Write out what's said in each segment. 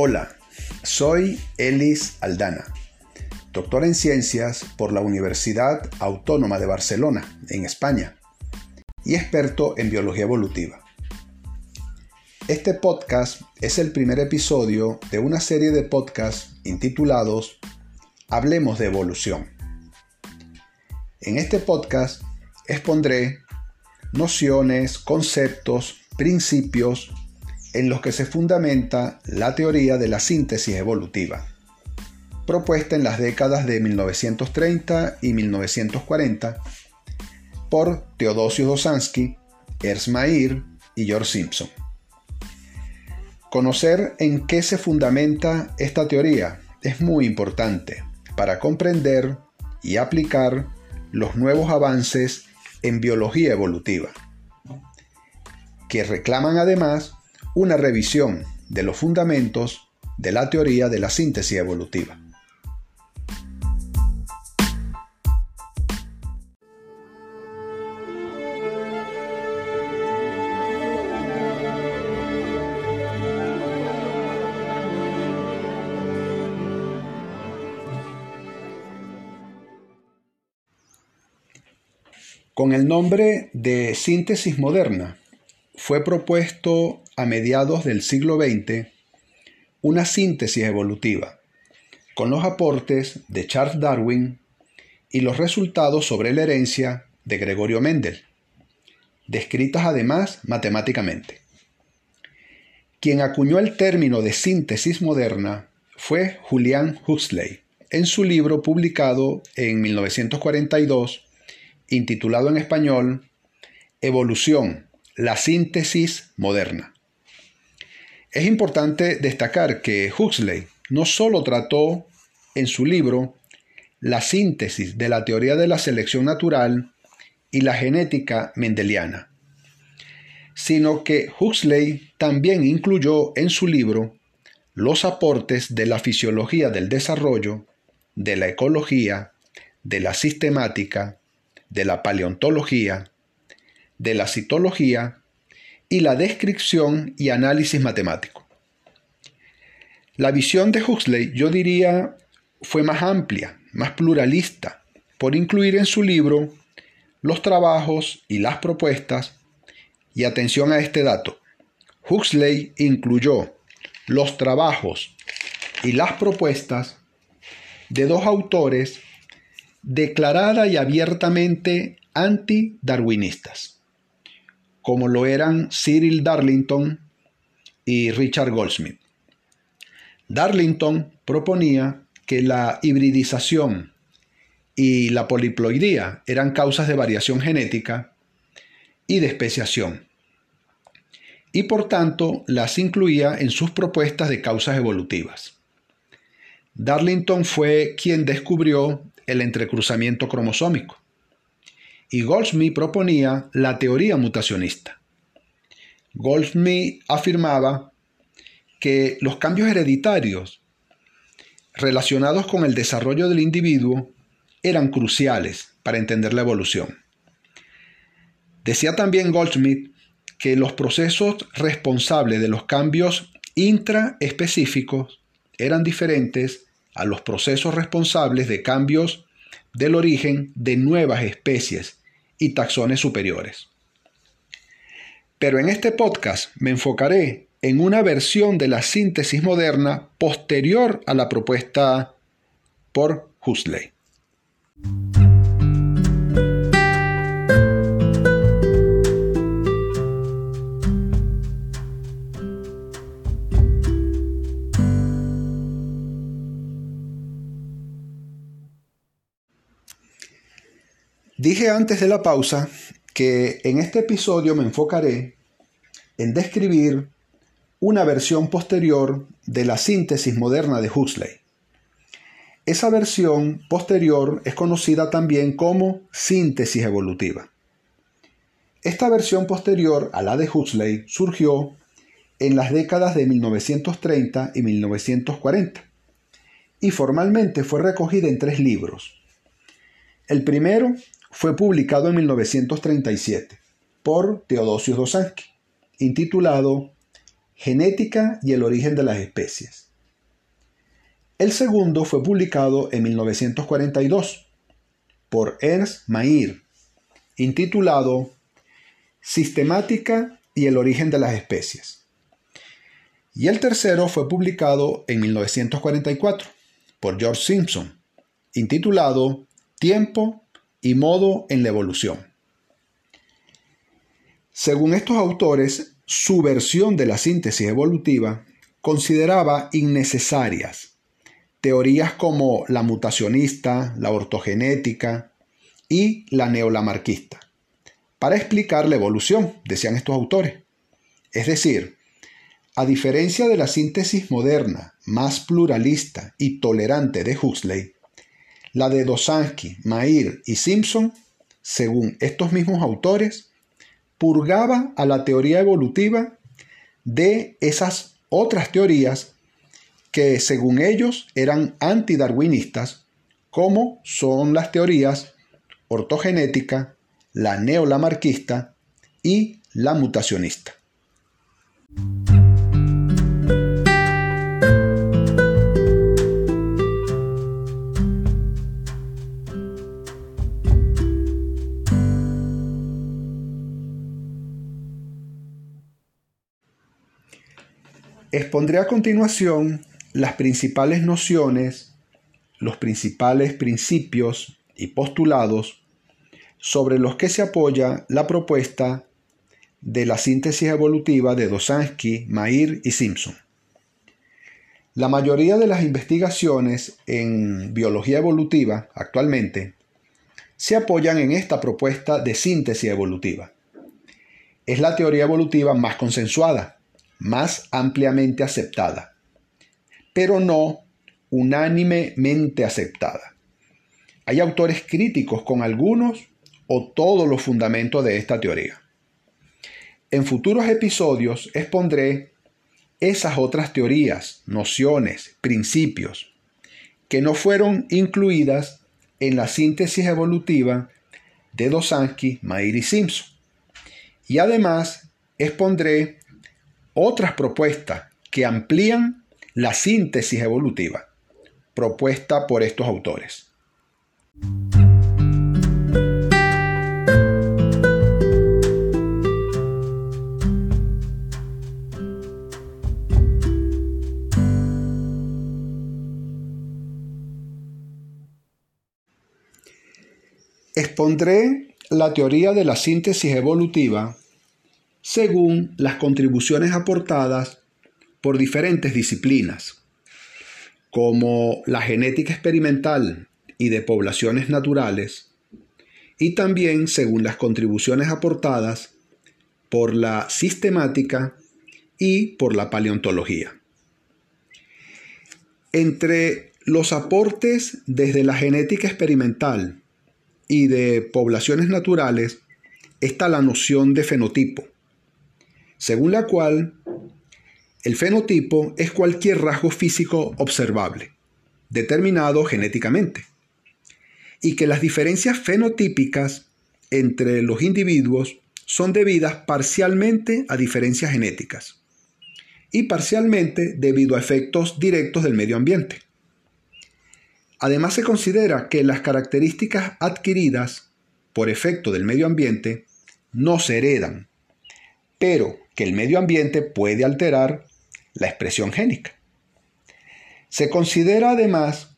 Hola, soy Elis Aldana, doctora en ciencias por la Universidad Autónoma de Barcelona, en España, y experto en biología evolutiva. Este podcast es el primer episodio de una serie de podcasts intitulados Hablemos de evolución. En este podcast expondré nociones, conceptos, principios en los que se fundamenta la teoría de la síntesis evolutiva, propuesta en las décadas de 1930 y 1940 por Teodosio Dosansky, Ernst Mayr y George Simpson. Conocer en qué se fundamenta esta teoría es muy importante para comprender y aplicar los nuevos avances en biología evolutiva, que reclaman además una revisión de los fundamentos de la teoría de la síntesis evolutiva. Con el nombre de síntesis moderna, fue propuesto a mediados del siglo XX una síntesis evolutiva, con los aportes de Charles Darwin y los resultados sobre la herencia de Gregorio Mendel, descritas además matemáticamente. Quien acuñó el término de síntesis moderna fue Julian Huxley, en su libro publicado en 1942, intitulado en español Evolución, la síntesis moderna. Es importante destacar que Huxley no solo trató en su libro la síntesis de la teoría de la selección natural y la genética mendeliana, sino que Huxley también incluyó en su libro los aportes de la fisiología del desarrollo, de la ecología, de la sistemática, de la paleontología, de la citología y la descripción y análisis matemático. La visión de Huxley, yo diría, fue más amplia, más pluralista, por incluir en su libro los trabajos y las propuestas, y atención a este dato, Huxley incluyó los trabajos y las propuestas de dos autores declarada y abiertamente anti-darwinistas como lo eran Cyril Darlington y Richard Goldsmith. Darlington proponía que la hibridización y la poliploidía eran causas de variación genética y de especiación, y por tanto las incluía en sus propuestas de causas evolutivas. Darlington fue quien descubrió el entrecruzamiento cromosómico y Goldsmith proponía la teoría mutacionista. Goldsmith afirmaba que los cambios hereditarios relacionados con el desarrollo del individuo eran cruciales para entender la evolución. Decía también Goldsmith que los procesos responsables de los cambios intraespecíficos eran diferentes a los procesos responsables de cambios del origen de nuevas especies y taxones superiores. Pero en este podcast me enfocaré en una versión de la síntesis moderna posterior a la propuesta por Huxley. Dije antes de la pausa que en este episodio me enfocaré en describir una versión posterior de la síntesis moderna de Huxley. Esa versión posterior es conocida también como síntesis evolutiva. Esta versión posterior a la de Huxley surgió en las décadas de 1930 y 1940 y formalmente fue recogida en tres libros. El primero fue publicado en 1937 por Teodosio Dosansky, intitulado Genética y el origen de las especies. El segundo fue publicado en 1942 por Ernst Mayr, intitulado Sistemática y el origen de las especies. Y el tercero fue publicado en 1944 por George Simpson, intitulado Tiempo y modo en la evolución. Según estos autores, su versión de la síntesis evolutiva consideraba innecesarias teorías como la mutacionista, la ortogenética y la neolamarquista para explicar la evolución, decían estos autores. Es decir, a diferencia de la síntesis moderna, más pluralista y tolerante de Huxley, la de Dosansky, Mair y Simpson, según estos mismos autores, purgaba a la teoría evolutiva de esas otras teorías que según ellos eran antidarwinistas, como son las teorías ortogenética, la neolamarquista y la mutacionista. Expondré a continuación las principales nociones, los principales principios y postulados sobre los que se apoya la propuesta de la síntesis evolutiva de Dosansky, Mair y Simpson. La mayoría de las investigaciones en biología evolutiva actualmente se apoyan en esta propuesta de síntesis evolutiva. Es la teoría evolutiva más consensuada más ampliamente aceptada, pero no unánimemente aceptada. Hay autores críticos con algunos o todos los fundamentos de esta teoría. En futuros episodios expondré esas otras teorías, nociones, principios, que no fueron incluidas en la síntesis evolutiva de Dosansky, Mair y Simpson. Y además expondré otras propuestas que amplían la síntesis evolutiva propuesta por estos autores. Expondré la teoría de la síntesis evolutiva según las contribuciones aportadas por diferentes disciplinas, como la genética experimental y de poblaciones naturales, y también según las contribuciones aportadas por la sistemática y por la paleontología. Entre los aportes desde la genética experimental y de poblaciones naturales está la noción de fenotipo, según la cual el fenotipo es cualquier rasgo físico observable, determinado genéticamente, y que las diferencias fenotípicas entre los individuos son debidas parcialmente a diferencias genéticas y parcialmente debido a efectos directos del medio ambiente. Además se considera que las características adquiridas por efecto del medio ambiente no se heredan, pero que el medio ambiente puede alterar la expresión génica. Se considera además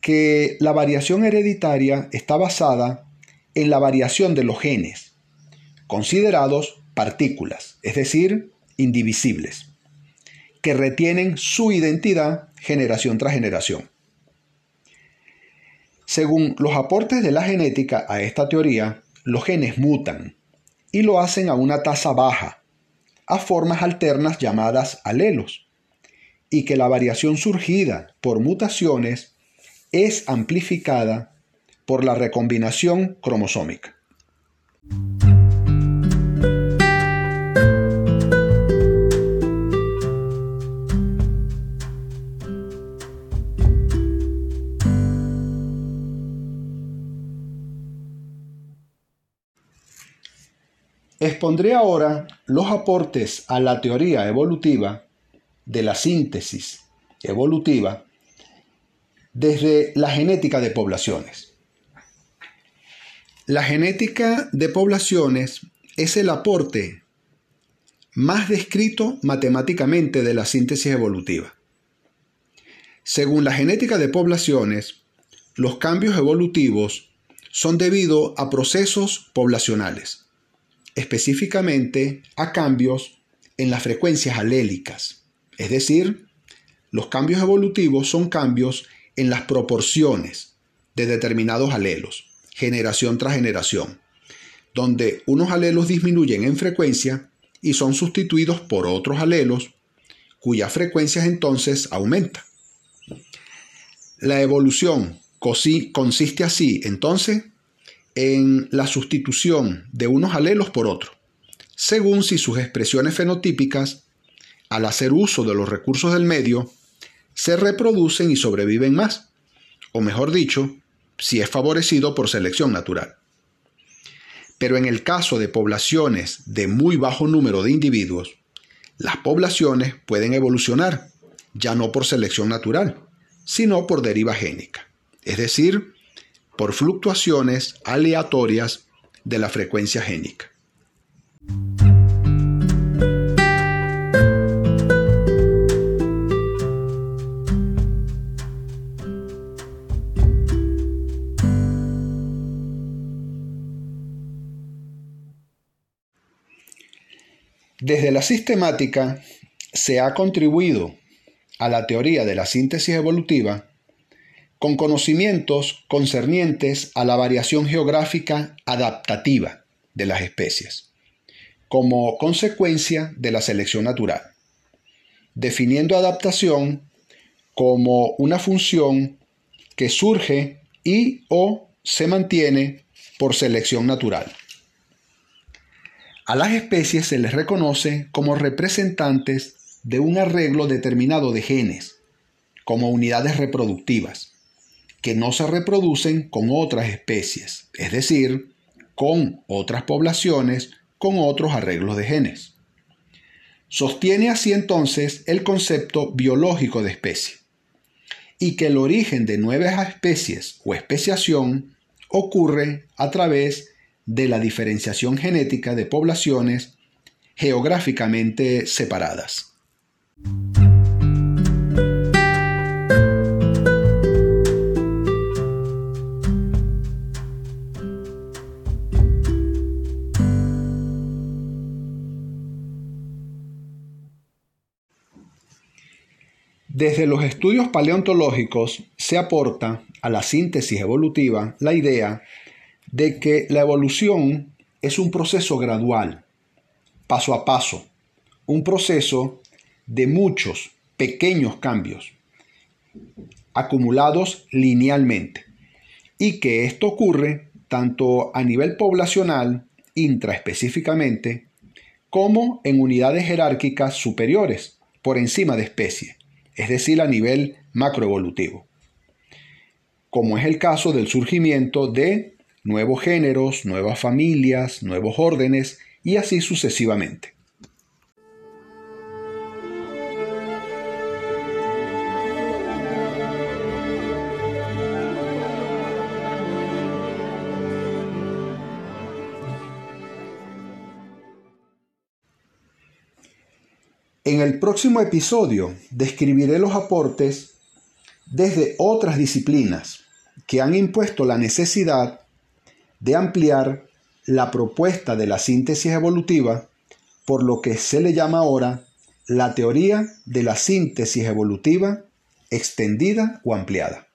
que la variación hereditaria está basada en la variación de los genes, considerados partículas, es decir, indivisibles, que retienen su identidad generación tras generación. Según los aportes de la genética a esta teoría, los genes mutan y lo hacen a una tasa baja, a formas alternas llamadas alelos, y que la variación surgida por mutaciones es amplificada por la recombinación cromosómica. Expondré ahora los aportes a la teoría evolutiva de la síntesis evolutiva desde la genética de poblaciones. La genética de poblaciones es el aporte más descrito matemáticamente de la síntesis evolutiva. Según la genética de poblaciones, los cambios evolutivos son debido a procesos poblacionales, específicamente a cambios en las frecuencias alélicas, es decir, los cambios evolutivos son cambios en las proporciones de determinados alelos, generación tras generación, donde unos alelos disminuyen en frecuencia y son sustituidos por otros alelos cuyas frecuencias entonces aumentan. La evolución consiste así, entonces, en la sustitución de unos alelos por otros, según si sus expresiones fenotípicas, al hacer uso de los recursos del medio, se reproducen y sobreviven más, o mejor dicho, si es favorecido por selección natural. Pero en el caso de poblaciones de muy bajo número de individuos, las poblaciones pueden evolucionar, ya no por selección natural, sino por deriva génica, es decir, por fluctuaciones aleatorias de la frecuencia génica. Desde la sistemática se ha contribuido a la teoría de la síntesis evolutiva con conocimientos concernientes a la variación geográfica adaptativa de las especies, como consecuencia de la selección natural, definiendo adaptación como una función que surge y o se mantiene por selección natural. A las especies se les reconoce como representantes de un arreglo determinado de genes, como unidades reproductivas, que no se reproducen con otras especies, es decir, con otras poblaciones con otros arreglos de genes. Sostiene así entonces el concepto biológico de especie, y que el origen de nuevas especies o especiación ocurre a través de la diferenciación genética de poblaciones geográficamente separadas. Desde los estudios paleontológicos se aporta a la síntesis evolutiva la idea de que la evolución es un proceso gradual, paso a paso, un proceso de muchos pequeños cambios acumulados linealmente y que esto ocurre tanto a nivel poblacional, intraespecíficamente, como en unidades jerárquicas superiores, por encima de especie, es decir, a nivel macroevolutivo, como es el caso del surgimiento de nuevos géneros, nuevas familias, nuevos órdenes y así sucesivamente. En el próximo episodio describiré los aportes desde otras disciplinas que han impuesto la necesidad de ampliar la propuesta de la síntesis evolutiva por lo que se le llama ahora la teoría de la síntesis evolutiva extendida o ampliada.